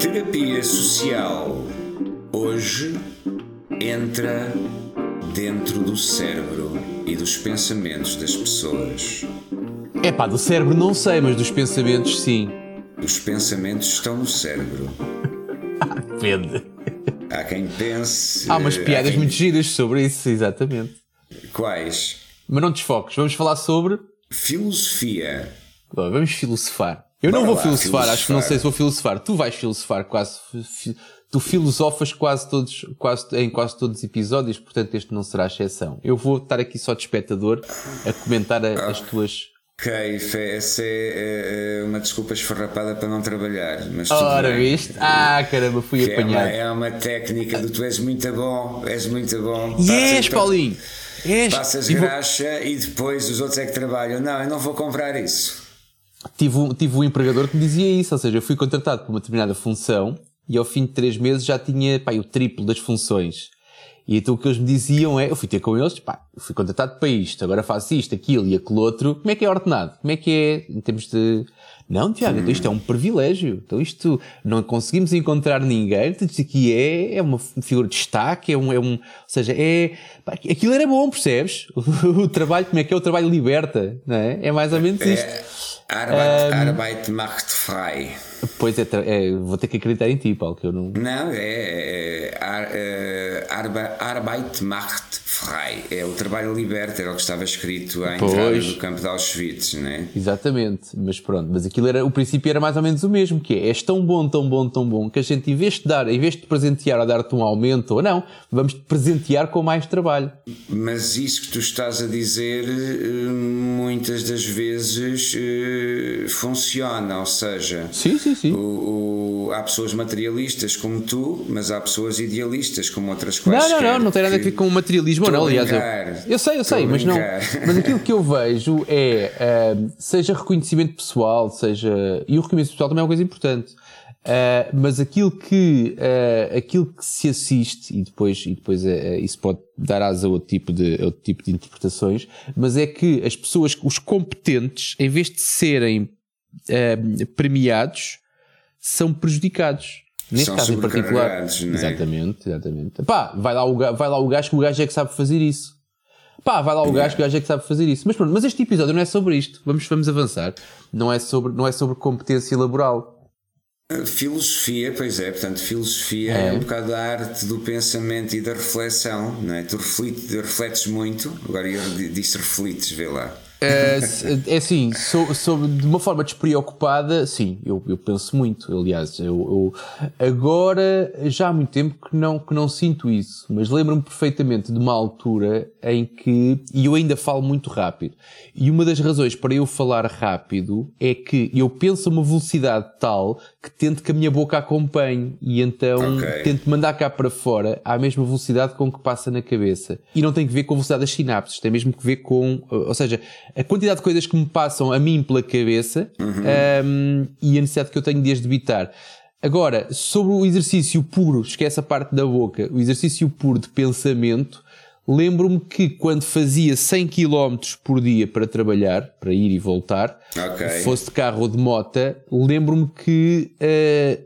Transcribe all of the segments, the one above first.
Terapia social hoje entra dentro do cérebro e dos pensamentos das pessoas. É pá, do cérebro não sei, mas dos pensamentos sim. Os pensamentos estão no cérebro. Depende. Há quem pense. Há umas piadas quem- muito giras sobre isso, exatamente. Quais? Mas não desfoques, vamos falar sobre. Filosofia. Ó, Vamos filosofar. Eu não Bora vou lá, filosofar, acho que não filosofar. sei se vou filosofar. Tu vais filosofar quase. Tu filosofas quase todos, quase, em quase todos os episódios, portanto este não será exceção. Eu vou estar aqui só de espectador a comentar a- as tuas. Ok, fe- essa é eh, eh, uma desculpa esfarrapada para não trabalhar. Mas Ora, bem. viste? Ah, caramba, fui Que é, uma, apanhado. é uma técnica do tu és muito bom, és muito bom. E és, Paulinho! És! Passas E vou- graxa e depois os outros é que trabalham. Não, eu não vou comprar isso. tive, um, tive um empregador que me dizia isso, ou seja, eu fui contratado por uma determinada função e ao fim de três meses já tinha pá, o triplo das funções. E então o que eles me diziam é, eu fui ter com eles, pá, fui contratado para isto, agora faço isto, aquilo e aquele outro, como é que é ordenado? Como é que é em termos de... Não, Tiago, então isto é um privilégio. Então isto, não conseguimos encontrar ninguém, então isto aqui é, é uma figura de destaque, é um, é um, ou seja, é, pá, aquilo era bom, percebes? O, trabalho, como é que é? O trabalho liberta, não é? É mais ou menos isto. É, Arbeit, Arbeit macht frei. Pois é, é, vou ter que acreditar em ti, Paulo, que eu não. Não, é, é Ar- eh, Arbe- Arbeit macht frei. É o trabalho liberta, era o que estava escrito à entrada Pois. do campo de Auschwitz, né? Exatamente, mas pronto, mas aquilo era, o princípio era mais ou menos o mesmo, que é, és tão bom, tão bom, tão bom, que a gente, em vez de dar, em vez de te presentear ou dar-te um aumento ou não, vamos te presentear com mais trabalho. Mas isso que tu estás a dizer, eh, muitas das vezes eh, funciona, ou seja, Sim, sim, sim. o- o- há pessoas materialistas como tu, mas há pessoas idealistas como outras Não, quaisquer. não, não, não tem nada a ver com o materialismo, não, aliás. Eu, eu sei, eu sei, mas não. Mas aquilo que eu vejo é, ah, seja reconhecimento pessoal, seja. E o reconhecimento pessoal também é uma coisa importante. Ah, mas aquilo que, ah, aquilo que se assiste, e depois, e depois ah, isso pode dar asa a outro tipo, de, outro tipo de interpretações, mas é que as pessoas, os competentes, em vez de serem premiados, são prejudicados. Neste São caso em particular. sobrecarregados, não é? Exatamente, exatamente. Pá, vai lá, o, vai lá o gajo que o gajo é que sabe fazer isso. Pá, vai lá o gajo que o gajo é que sabe fazer isso. Mas pronto, mas este episódio não é sobre isto. Vamos, vamos avançar. Não é sobre, não é sobre competência laboral. Filosofia, pois é, portanto, filosofia é. um bocado a arte do pensamento e da reflexão, não é? Tu refletes, refletes muito, agora eu di- disse refletes, vê lá. É, se- é assim, so- sobre- de uma forma despreocupada, sim, eu, eu penso muito. Aliás, eu, eu- agora já há muito tempo que não, que não sinto isso, mas lembro-me perfeitamente de uma altura em que, e eu ainda falo muito rápido, e uma das razões para eu falar rápido é que eu penso a uma velocidade tal que tento que a minha boca acompanhe, e então Ok. tento mandar cá para fora à mesma velocidade com que passa na cabeça. E não tem que ver com a velocidade das sinapses, tem mesmo que ver com, ou seja, a quantidade de coisas que me passam a mim pela cabeça um, e a necessidade que eu tenho de as debitar. Agora, sobre o exercício puro, esquece a parte da boca, o exercício puro de pensamento, lembro-me que quando fazia 100 km por dia para trabalhar, para ir e voltar, Ok. fosse de carro ou de mota, lembro-me que eh,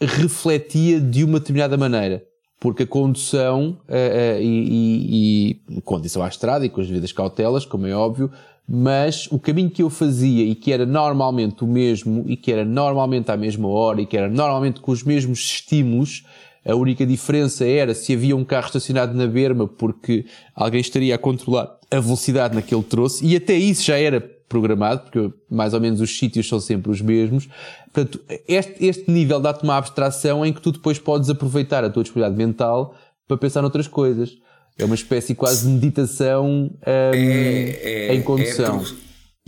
refletia de uma determinada maneira. Porque a condução eh, eh, e, e, e condição à estrada e com as devidas cautelas, como é óbvio, mas o caminho que eu fazia e que era normalmente o mesmo e que era normalmente à mesma hora e que era normalmente com os mesmos estímulos, a única diferença era se havia um carro estacionado na berma porque alguém estaria a controlar a velocidade naquele troço e até isso já era programado, porque mais ou menos os sítios são sempre os mesmos. Portanto, este, este nível dá-te uma abstração em que tu depois podes aproveitar a tua disponibilidade mental para pensar noutras coisas. É uma espécie quase de meditação hum, É, é, em condução. é porque,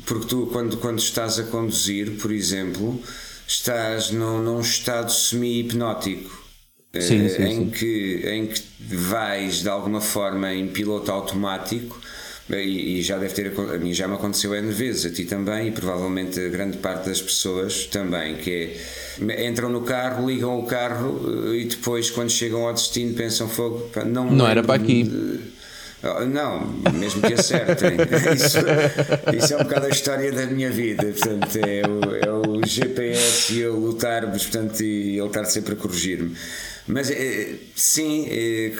porque tu, quando, quando estás a conduzir, por exemplo, estás num, num estado semi-hipnótico. Sim, eh, sim, em, sim. Que, em que vais de alguma forma em piloto automático e, e, já deve ter a mim já me aconteceu N vezes, a ti também e provavelmente a grande parte das pessoas também, que é entram no carro, ligam o carro e depois quando chegam ao destino pensam fogo, não, não era para aqui. De, ah, não, mesmo que acertem. Isso, isso, é um bocado a história da minha vida. Portanto, é o, é o GPS e eu lutarmos portanto, e ele estar sempre a corrigir-me. Mas é, sim, é,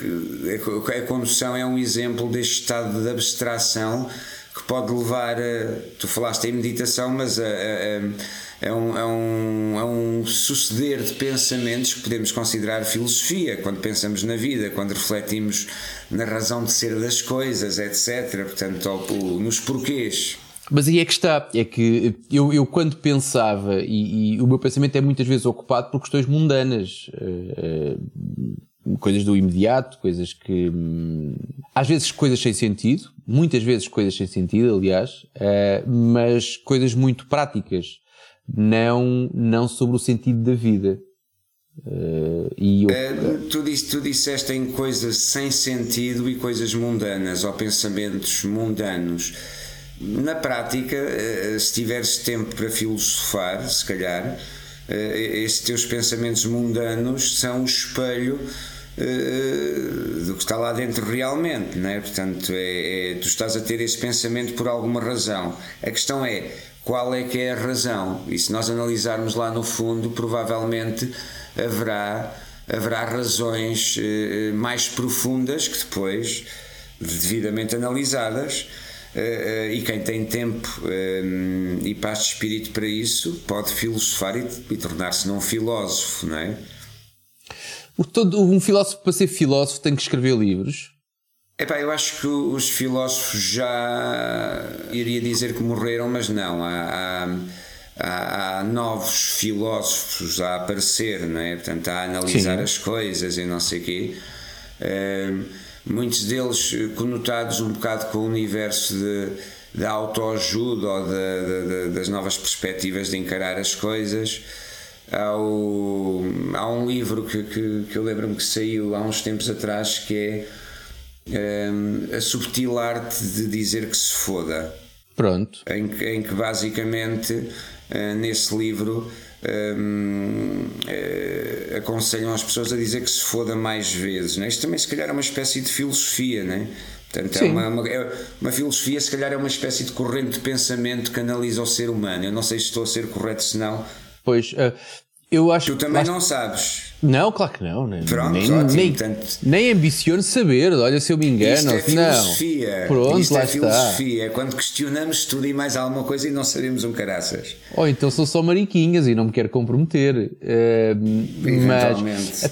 a condução é um exemplo deste estado de abstração que pode levar a. Tu falaste em meditação, mas a, a, é, um, é, um, um suceder de pensamentos que podemos considerar filosofia quando pensamos na vida, quando refletimos na razão de ser das coisas, etc. Portanto, nos porquês. Mas aí é que está, é que eu, eu quando pensava, e, e, o meu pensamento é muitas vezes ocupado por questões mundanas, uh, uh, coisas do imediato, coisas que. Um, às vezes coisas sem sentido, muitas vezes coisas sem sentido, aliás, uh, mas coisas muito práticas, não, não sobre o sentido da vida. e eu... tu, disse, tu disseste em coisas sem sentido e coisas mundanas, ou pensamentos mundanos na prática, eh, se tiveres tempo para filosofar, se calhar, eh, esses teus pensamentos mundanos são o espelho eh, do que está lá dentro realmente, não é? Portanto, é, é, tu estás a ter esse pensamento por alguma razão. A questão é qual é que é a razão? E se nós analisarmos lá no fundo, provavelmente haverá, haverá razões mais profundas que depois, devidamente analisadas, Uh, e quem tem tempo uh, e paz de espírito para isso pode filosofar e, e tornar-se num filósofo, não é? Todo, um filósofo, para ser filósofo, tem que escrever livros. Epá, eu acho que os filósofos já iria dizer que morreram, mas não. Há, há, há novos filósofos a aparecer, não é? Portanto, a analisar Sim. as coisas e não sei o quê. Uh, muitos deles eh, conotados um bocado com o universo de, da autoajuda ou de, de, das novas perspectivas de encarar as coisas. Há, o, há um livro que, que, que eu lembro-me que saiu há uns tempos atrás que é um, ehm, A Subtil Arte de Dizer que se Foda. Pronto. Em, em que basicamente uh, nesse livro um, uh, aconselham as pessoas a dizer que se foda mais vezes. Né? Isto também, se calhar, é uma espécie de filosofia, né? Portanto, é uma, uma, é uma, filosofia, se calhar, é uma espécie de corrente de pensamento que analisa o ser humano. Eu não sei se estou a ser correto, se não. Pois, uh, eu acho Tu também não sabes. Não, claro que não. Nem, Pronto, nem, ótimo, nem, portanto, nem ambiciono saber, olha se eu me engano. Isto é filosofia. Não. Pronto, isto lá é filosofia. É quando questionamos tudo e mais alguma coisa e não sabemos um caraças. Ou então são só mariquinhas e não me quero comprometer. Uh, mas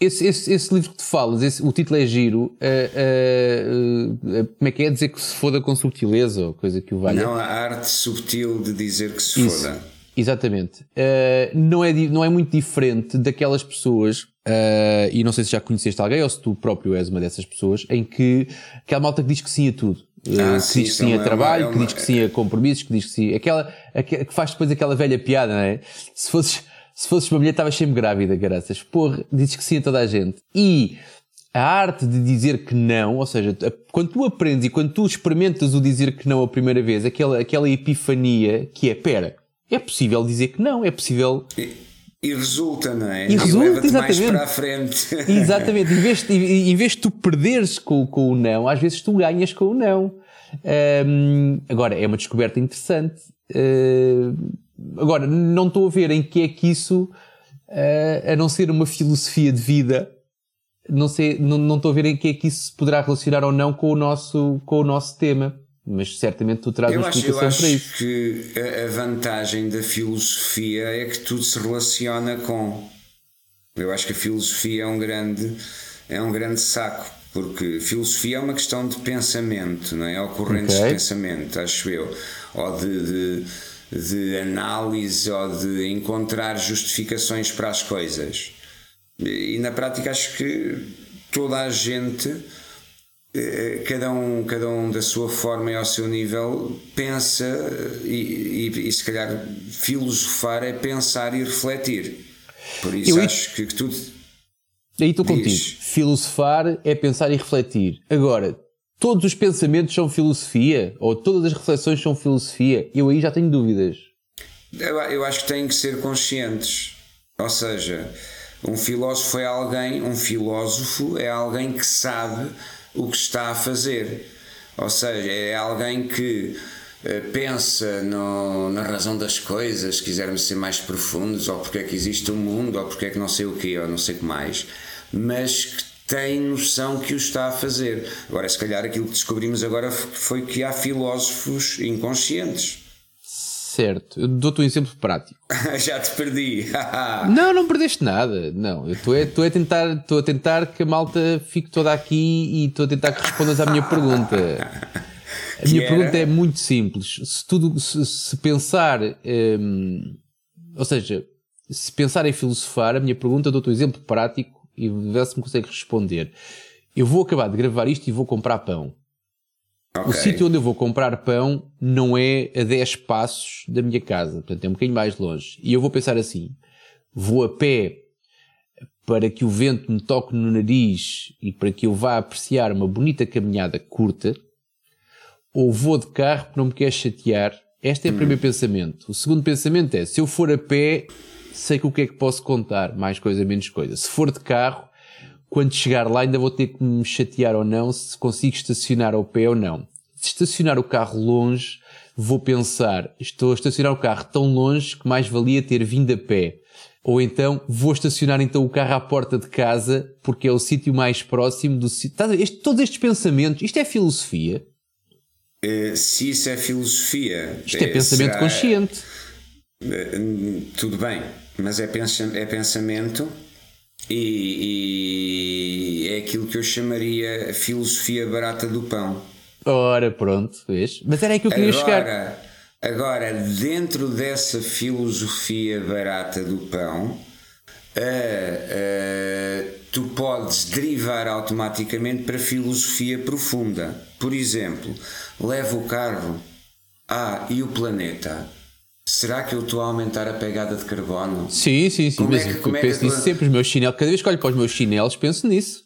esse, esse, esse, livro que tu falas, esse, o título é giro. Uh, uh, como é que é dizer que se foda com subtileza ou coisa que o valha? Não, a arte subtil de dizer que se Isso. foda. Exatamente. Uh, não, é, não é muito diferente daquelas pessoas, uh, e não sei se já conheceste alguém ou se tu próprio és uma dessas pessoas, em que aquela malta que diz que sim a tudo. Uh, ah, que sim, diz que sim a é trabalho, uma, é uma... que diz que sim a compromissos, que diz que sim. Aquela, aquela, que faz depois aquela velha piada, não é? Se fosses, se fosses uma mulher, estavas sempre grávida, graças. Porra, dizes que sim a toda a gente. E a arte de dizer que não, ou seja, quando tu aprendes e quando tu experimentas o dizer que não a primeira vez, aquela, aquela epifania que é, pera, é possível dizer que não, é possível. E, e resulta, não é? E resulta, exatamente. Mais para a frente. Exatamente. Em vez, de, em vez de tu perderes com, com o não, às vezes tu ganhas com o não. Um, agora, é uma descoberta interessante. Uh, agora, não estou a ver em que é que isso, uh, a não ser uma filosofia de vida, não, sei, não, não estou a ver em que é que isso se poderá relacionar ou não com o nosso, com o nosso tema mas certamente tu traz eu uma explicação acho, para isso. Eu acho que a vantagem da filosofia é que tudo se relaciona com. Eu acho que a filosofia é um grande, é um grande saco, porque filosofia é uma questão de pensamento, não é? Ou correntes okay. de pensamento, acho eu, ou de, de, de análise, ou de encontrar justificações para as coisas. E na prática acho que toda a gente cada um, cada um da sua forma e ao seu nível pensa e, e, e se calhar filosofar é pensar e refletir. Por isso Eu acho que, que tudo. Aí estou contigo. Filosofar é pensar e refletir. Agora, todos os pensamentos são filosofia? Ou todas as reflexões são filosofia? Eu aí já tenho dúvidas. Eu, eu acho que têm que ser conscientes. Ou seja, um filósofo é alguém, um filósofo é alguém que sabe o que está a fazer. Ou seja, é alguém que eh, pensa no, na razão das coisas, se quisermos ser mais profundos, ou porque é que existe o um mundo, ou porque é que não sei o quê, ou não sei o que mais, mas que tem noção que o está a fazer. Agora, se calhar aquilo que descobrimos agora foi que há filósofos inconscientes. Certo, eu dou-te um exemplo prático. Já te perdi. não, não perdeste nada. Não, eu estou a, a, tentar, estou a tentar que a malta fique toda aqui e estou a tentar que respondas à minha pergunta. A minha pergunta é muito simples. Se tudo, se, se pensar, hum, ou seja, se pensar em filosofar, a minha pergunta, dou-te um exemplo prático e vê se me consegue responder. Eu vou acabar de gravar isto e vou comprar pão. Okay. O sítio onde eu vou comprar pão não é a 10 passos da minha casa, portanto é um bocadinho mais longe. E eu vou pensar assim: vou a pé para que o vento me toque no nariz e para que eu vá apreciar uma bonita caminhada curta, ou vou de carro porque não me quer chatear. Este é o hum. primeiro pensamento. O segundo pensamento é: se eu for a pé, sei que o que é que posso contar, mais coisa, menos coisa. Se for de carro, quando chegar lá ainda vou ter que me chatear ou não se consigo estacionar ao pé ou não. Se estacionar o carro longe, vou pensar, estou a estacionar o carro tão longe que mais valia ter vindo a pé. Ou então vou estacionar então o carro à porta de casa porque é o sítio mais próximo do sítio. Todos estes pensamentos, isto é filosofia? Uh, se isso é filosofia. Isto é, é pensamento será... consciente. Uh, tudo bem, mas é, é pensamento e, e, é aquilo que eu chamaria a filosofia barata do pão. Ora, pronto, vês? Mas era aí que eu queria agora, chegar. Agora, dentro dessa filosofia barata do pão, uh, uh, tu podes derivar automaticamente para filosofia profunda. Por exemplo, leva o carro ah, e o planeta Será que eu estou a aumentar a pegada de carbono? Sim, sim, sim. Como mas é que, eu penso é nisso sempre. Os meus chinelos, cada vez que olho para os meus chinelos, penso nisso.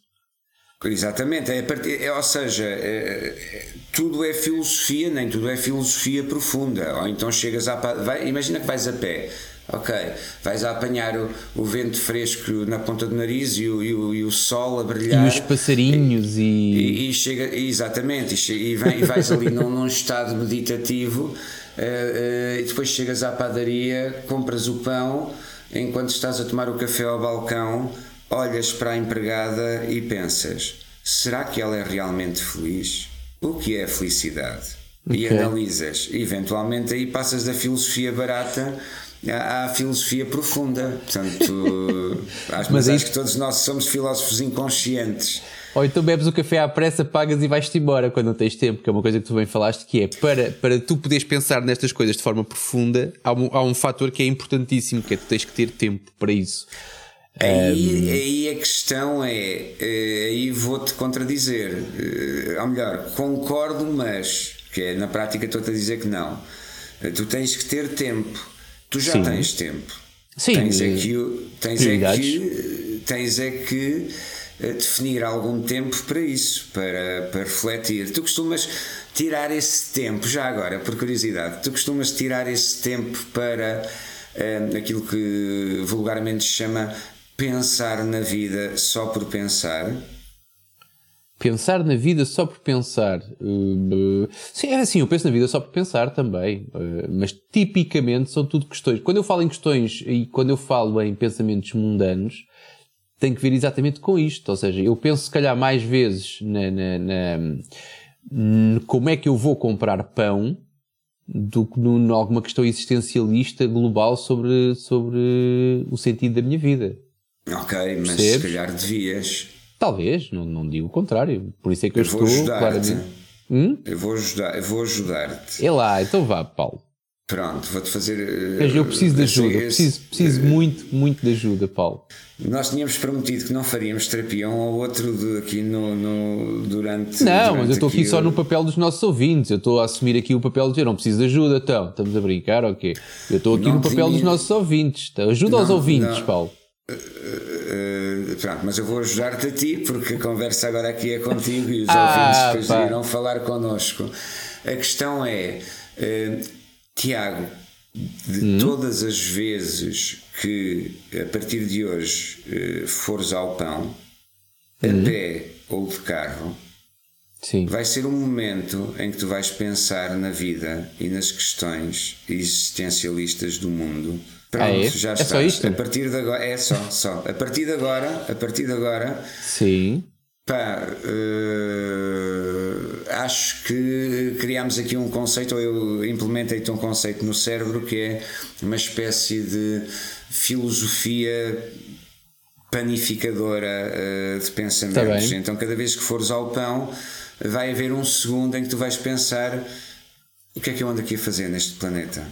Exatamente. É, é ou seja, é, é, tudo é filosofia, nem tudo é filosofia profunda. Ou então chegas a. Vai, imagina que vais a pé. Ok, vais a apanhar o, o, vento fresco na ponta do nariz e o, e o, e o sol a brilhar. E os passarinhos e. E, e chega, exatamente, e, vem, e vais ali num, num estado meditativo e depois chegas à padaria, compras o pão, enquanto estás a tomar o café ao balcão, olhas para a empregada e pensas: será que ela é realmente feliz? O que é a felicidade? Okay. E analisas. Eventualmente aí passas da filosofia barata à filosofia profunda. Portanto, acho, mas, acho que todos nós somos filósofos inconscientes. Ou então bebes o café à pressa, pagas e vais-te embora quando não tens tempo, que é uma coisa que tu bem falaste, que é para, para tu poderes pensar nestas coisas de forma profunda, há um, há um fator que é importantíssimo, que é tu tens que ter tempo para isso. Aí, aí a questão é, eh, aí vou-te contradizer, eh, ou melhor, concordo, mas que é, na prática estou-te a dizer que não. Eh, tu tens que ter tempo, tu já Sim. tens tempo. Sim, tens é que, tens é que, tens é que definir algum tempo para isso, para, para refletir. Tu costumas tirar esse tempo, já agora, por curiosidade, tu costumas tirar esse tempo para uh, aquilo que vulgarmente se chama pensar na vida só por pensar? Pensar na vida só por pensar. Uh, sim, é assim, eu penso na vida só por pensar também. Uh, mas tipicamente são tudo questões. Quando eu falo em questões e quando eu falo em pensamentos mundanos, tem que ver exatamente com isto. Ou seja, eu penso se calhar mais vezes na, na, na como é que eu vou comprar pão do que em alguma questão existencialista global sobre, sobre o sentido da minha vida. Ok, mas Percebes? se calhar devias. Talvez, não, não digo o contrário. Por isso é que eu, eu estou claramente. Hum? Eu vou ajudar, eu vou ajudar-te. É lá, então vá, Paulo. Pronto, vou-te fazer. Mas eu preciso de ajuda, esse, preciso, preciso uh, muito, muito de ajuda, Paulo. Nós tínhamos prometido que não faríamos terapia um ao outro de, aqui no, no, durante. Não, durante mas eu estou aqui, aqui só no papel dos nossos ouvintes. Eu estou a assumir aqui o papel de dizer, não preciso de ajuda, então. Estamos a brincar, ok? Eu estou aqui não no papel dos nossos ouvintes. Então, ajuda não, aos ouvintes, não. Paulo. Pronto, mas eu vou ajudar-te a ti, porque a conversa agora aqui é contigo e os ah, ouvintes depois irão falar connosco. A questão é, uh, Tiago, de hum. todas as vezes que a partir de hoje uh, fores ao pão, hum. a pé ou de carro, Sim. vai ser um momento em que tu vais pensar na vida e nas questões existencialistas do mundo. Pronto, ah, é? já é estás. Só isto? A partir de agora, é só, só. A partir de agora, a partir de agora. Sim. Pá, uh, acho que criámos aqui um conceito, ou eu implementei-te um conceito no cérebro que é uma espécie de filosofia panificadora uh, de pensamentos. Tá então, cada vez que fores ao pão, vai haver um segundo em que tu vais pensar: o que é que eu ando aqui a fazer neste planeta?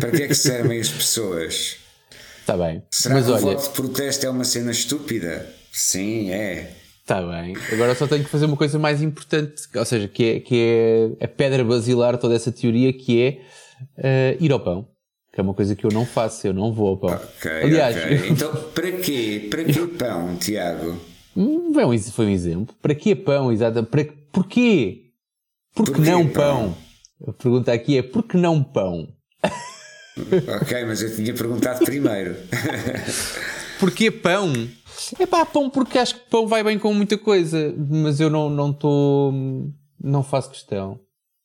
Para que é que servem as pessoas? Está bem. Será Mas que olha... o voto de protesto é uma cena estúpida? Sim, é. Está bem. Agora só tenho que fazer uma coisa mais importante, ou seja, que é, que é a pedra basilar toda essa teoria, que é uh, ir ao pão. Que é uma coisa que eu não faço, eu não vou ao pão. Okay, Aliás, okay. então para quê? Para que pão, Tiago? Hum, foi um exemplo. Para que pão, exatamente? Para, porquê? Por que não pão? pão? A pergunta aqui é: por que não pão? ok, mas eu tinha perguntado primeiro. Porquê pão? É pá, pão porque acho que pão vai bem com muita coisa, mas eu não não estou, não faço questão.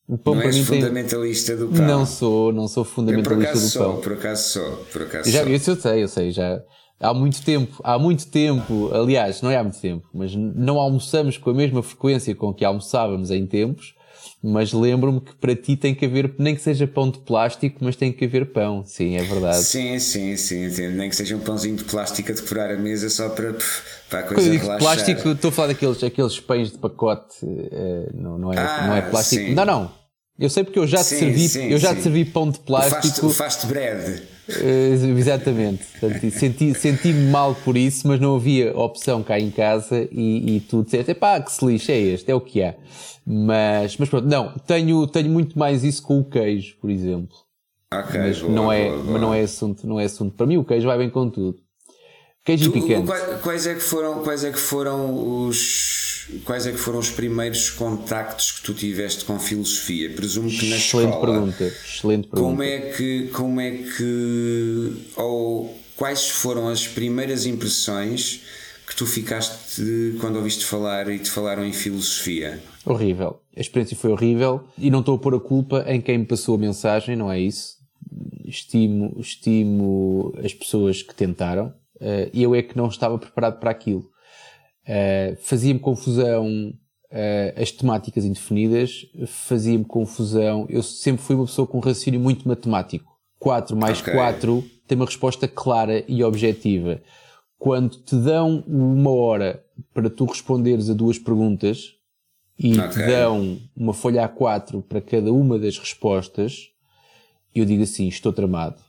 O pão não para és mim fundamentalista tem... do pão. Não sou, não sou fundamentalista do sou, pão. Por acaso sou, por acaso já, sou. Isso eu sei, eu sei, já há muito tempo, há muito tempo, aliás, não é há muito tempo, mas não almoçamos com a mesma frequência com que almoçávamos em tempos mas lembro-me que para ti tem que haver, nem que seja pão de plástico, mas tem que haver pão. Sim, é verdade. Sim, sim, sim. Nem que seja um pãozinho de plástico a decorar a mesa só para, para a coisa Quando relaxar. plástico, estou a falar daqueles aqueles pães de pacote, é, não, não, é, ah, não é plástico. Sim. Não, não. Eu sei porque eu já te sim, servi, sim, eu já te servi pão de plástico. O fast bread. Uh, exatamente. Senti-me senti mal por isso, mas não havia opção cá em casa e, e tu disseste, pá, que se lixe, é este, é o que há. Mas, mas pronto, não, tenho, tenho muito mais isso com o queijo, por exemplo. Ok, mas boa, não é, boa, boa. mas não é assunto, não é assunto. Para mim o queijo vai bem com tudo. Queijo tu, picante. Quais, quais, é que foram, quais é que foram os quais é que foram os primeiros contactos que tu tiveste com filosofia? Presumo que na excelente escola. Pergunta, excelente pergunta. Como é que, como é que, ou quais foram as primeiras impressões que tu ficaste de, quando ouviste falar e te falaram em filosofia? Horrível. A experiência foi horrível e não estou a pôr a culpa em quem me passou a mensagem, não é isso. Estimo, estimo as pessoas que tentaram. Uh, eu é que não estava preparado para aquilo. Uh, fazia-me confusão uh, as temáticas indefinidas, fazia-me confusão. Eu sempre fui uma pessoa com um raciocínio muito matemático. 4 mais okay. 4 tem uma resposta clara e objetiva. Quando te dão uma hora para tu responderes a duas perguntas e okay. te dão uma folha A4 para cada uma das respostas, eu digo assim: estou tramado.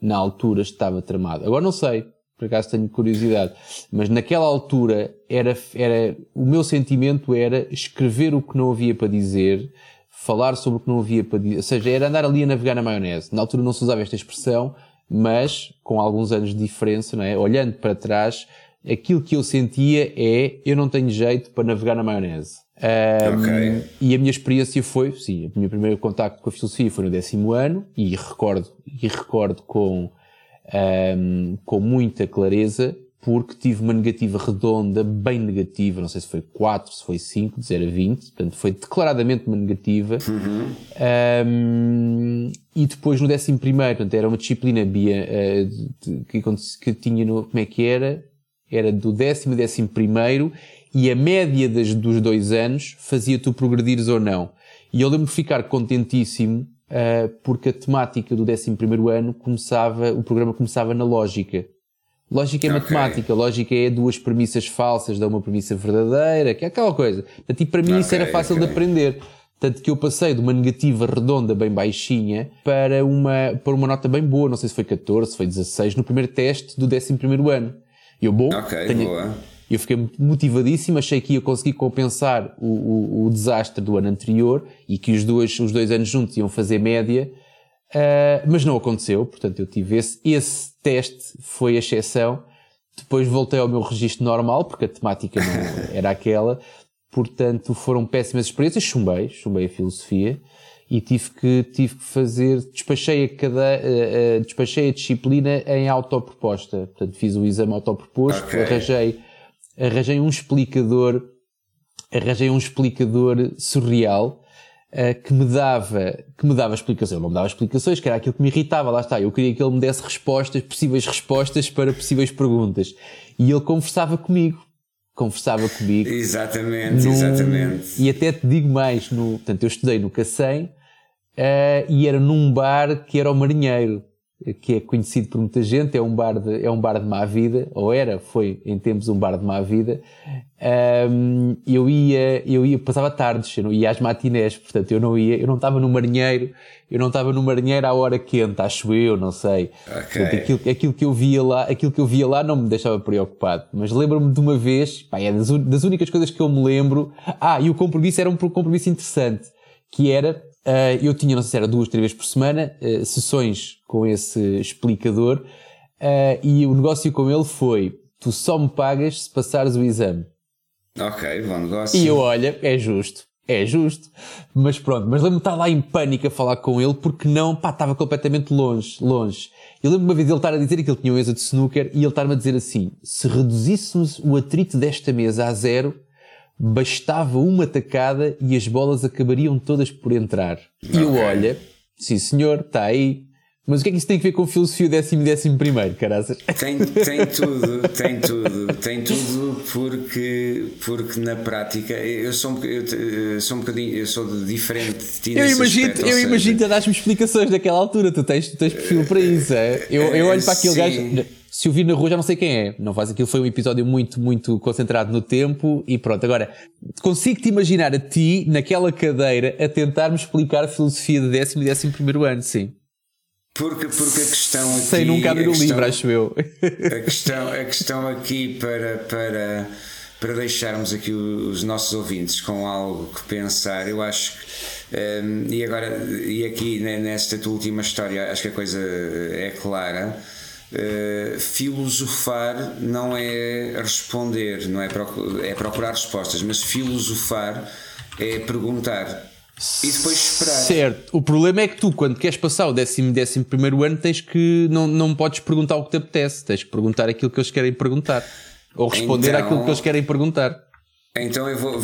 Na altura estava tramado. Agora não sei, por acaso tenho curiosidade, mas naquela altura era, era, o meu sentimento era escrever o que não havia para dizer, falar sobre o que não havia para dizer, ou seja, era andar ali a navegar na maionese. Na altura não se usava esta expressão, mas com alguns anos de diferença, não é? Olhando para trás, aquilo que eu sentia é eu não tenho jeito para navegar na maionese. Um, okay. E a minha experiência foi, sim, o meu primeiro contacto com a filosofia foi no décimo ano e recordo, e recordo com um, com muita clareza, porque tive uma negativa redonda, bem negativa, não sei se foi 4, se foi 5, de 0 a 20, portanto foi declaradamente uma negativa. Uhum. Um, e depois no 11 primeiro, portanto era uma disciplina bia, uh, que, que tinha no, como é que era? Era do décimo a décimo primeiro, e a média das, dos dois anos fazia tu progredires ou não. E eu lembro de ficar contentíssimo uh, porque a temática do 11 ano começava, o programa começava na lógica. Lógica é okay. matemática, lógica é duas premissas falsas, dá uma premissa verdadeira, que é aquela coisa. Portanto, e para mim okay, isso era fácil okay. de aprender. Tanto que eu passei de uma negativa redonda bem baixinha para uma, para uma nota bem boa, não sei se foi 14, se foi 16, no primeiro teste do 11 ano. E eu, bom, tenho, boa. Eu fiquei motivadíssimo, achei que ia conseguir compensar o, o, o, desastre do ano anterior e que os dois, os dois anos juntos iam fazer média, uh, mas não aconteceu, portanto eu tive esse, esse teste, foi a exceção, depois voltei ao meu registro normal, porque a temática não era aquela. Portanto, foram péssimas experiências. Chumbei, chumbei a filosofia e tive que, tive que fazer, despachei a, cada, uh, uh, despachei a disciplina em autoproposta. Portanto, fiz o exame autoproposto, okay. arranjei, arranjei um explicador, arranjei um explicador surreal, uh, que me dava, que me dava explicações. Ele não me dava explicações, que era aquilo que me irritava, lá está. Eu queria que ele me desse respostas, possíveis respostas para possíveis perguntas. E ele conversava comigo conversava comigo. Exatamente, num, exatamente. E até te digo mais, no, portanto, eu estudei no Cacém, uh, e era num bar que era o Marinheiro, que é conhecido por muita gente, é um bar de, é um bar de má vida, ou era, foi em tempos um bar de má vida. Um, eu ia, eu ia, passava tardes, eu não ia às matinés, portanto eu não ia, eu não estava no Marinheiro, eu não estava no Marinheiro à hora quente, acho eu, não sei. Okay. Portanto, aquilo, aquilo que eu via lá, aquilo que eu via lá não me deixava preocupado. Mas lembro-me de uma vez, pá, é das, das únicas coisas que eu me lembro. Ah, e o compromisso era um compromisso interessante, que era Uh, eu tinha, não sei se era duas, três vezes por semana, uh, sessões com esse explicador, uh, e o negócio com ele foi: tu só me pagas se passares o exame. Ok, bom negócio. E eu, olha, é justo, é justo. Mas pronto, mas lembro-me de estar lá em pânico a falar com ele porque não, pá, estava completamente longe, longe. Eu lembro-me uma vez ele estar a dizer que ele tinha uma mesa de snooker e ele estar-me a dizer assim: se reduzíssemos o atrito desta mesa a zero, bastava uma tacada e as bolas acabariam todas por entrar. Okay. E eu olha, sim senhor, está aí. Mas o que é que isso tem a ver com filosofia décimo e décimo primeiro, caraças? Tem, tem tudo, tem tudo, tem tudo porque, porque na prática eu sou um, eu sou um bocadinho, eu sou diferente de ti. Eu imagino, aspecto, eu imagino-te a dar-me explicações daquela altura, tu tens, tu tens perfil para isso, é? Eu, eu olho para aquele sim. gajo se o vir na rua já não sei quem é. Não faz aquilo, foi um episódio muito, muito concentrado no tempo e pronto. Agora, consigo-te imaginar a ti naquela cadeira a tentar-me explicar a filosofia de décimo e décimo primeiro ano, sim. Porque, porque a questão aqui. Sem nunca abrir o livro, acho eu. A questão, a questão aqui para, para, para deixarmos aqui os nossos ouvintes com algo que pensar, eu acho que. Um, e agora, e aqui nesta tua última história, acho que a coisa é clara Uh, filosofar não é responder, não é, procurar, é procurar respostas, mas filosofar é perguntar e depois esperar. Certo. O problema é que tu, quando queres passar o décimo, décimo primeiro ano, tens que não, não podes perguntar o que te apetece, tens que perguntar aquilo que eles querem perguntar ou responder então, àquilo que eles querem perguntar. Então eu vou,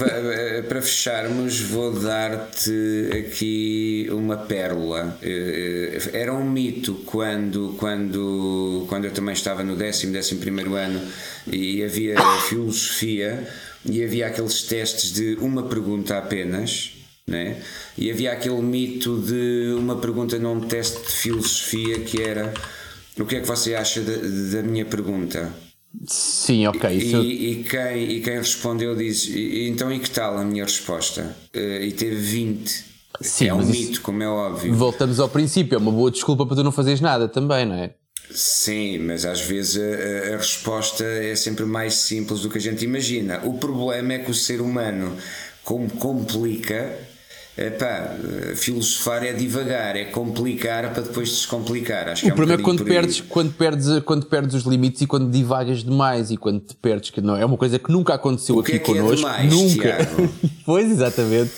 para fecharmos, vou dar-te aqui uma pérola. Eh, eh, era um mito quando, quando, quando eu também estava no décimo, décimo primeiro ano e havia filosofia e havia aqueles testes de uma pergunta apenas. Né? E havia aquele mito de uma pergunta num teste de filosofia que era o que é que você acha da, da minha pergunta? Sim, ok. E, e, quem, e quem respondeu diz: então e que tal a minha resposta? Uh, e teve 20. Sim, é um mito, isso... como é óbvio. Voltamos ao princípio, é uma boa desculpa para tu não fazeres nada também, não é? Sim, mas às vezes a, a, resposta é sempre mais simples do que a gente imagina. O problema é que o ser humano, como complica, Epá, filosofar é divagar, é complicar para depois descomplicar. Acho o é um problema é quando perdes, quando, perdes, quando perdes os limites e quando divagas demais e quando te perdes, que não é uma coisa que nunca aconteceu o aqui é que connosco. É demais, nunca. pois, exatamente.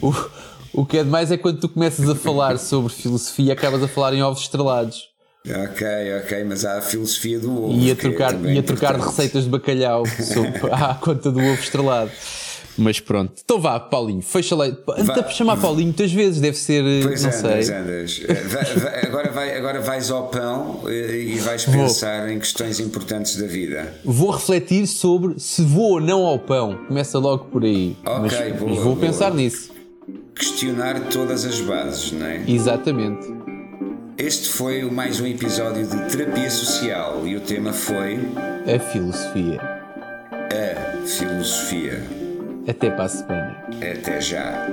o, o que é demais é quando tu começas a falar sobre filosofia e acabas a falar em ovos estrelados. Ok, ok, mas há a filosofia do ovo. E a trocar, é e a trocar de receitas de bacalhau sobre, à conta do ovo estrelado. Mas pronto. Então vá, Paulinho, fecha lá. Anda para chamar Paulinho muitas vezes, deve ser. Eh, pois não andas, sei. andas. Eh, vai, agora, vai, agora vais ao pão eh, e vais pensar vou. em questões importantes da vida. Vou refletir sobre se vou ou não ao pão. Começa logo por aí. Ok, mas, boa, mas vou boa. pensar nisso. Questionar todas as bases, não é? Exatamente. Este foi mais um episódio de Terapia Social e o tema foi. A filosofia. A filosofia. Até para a semana. Até já.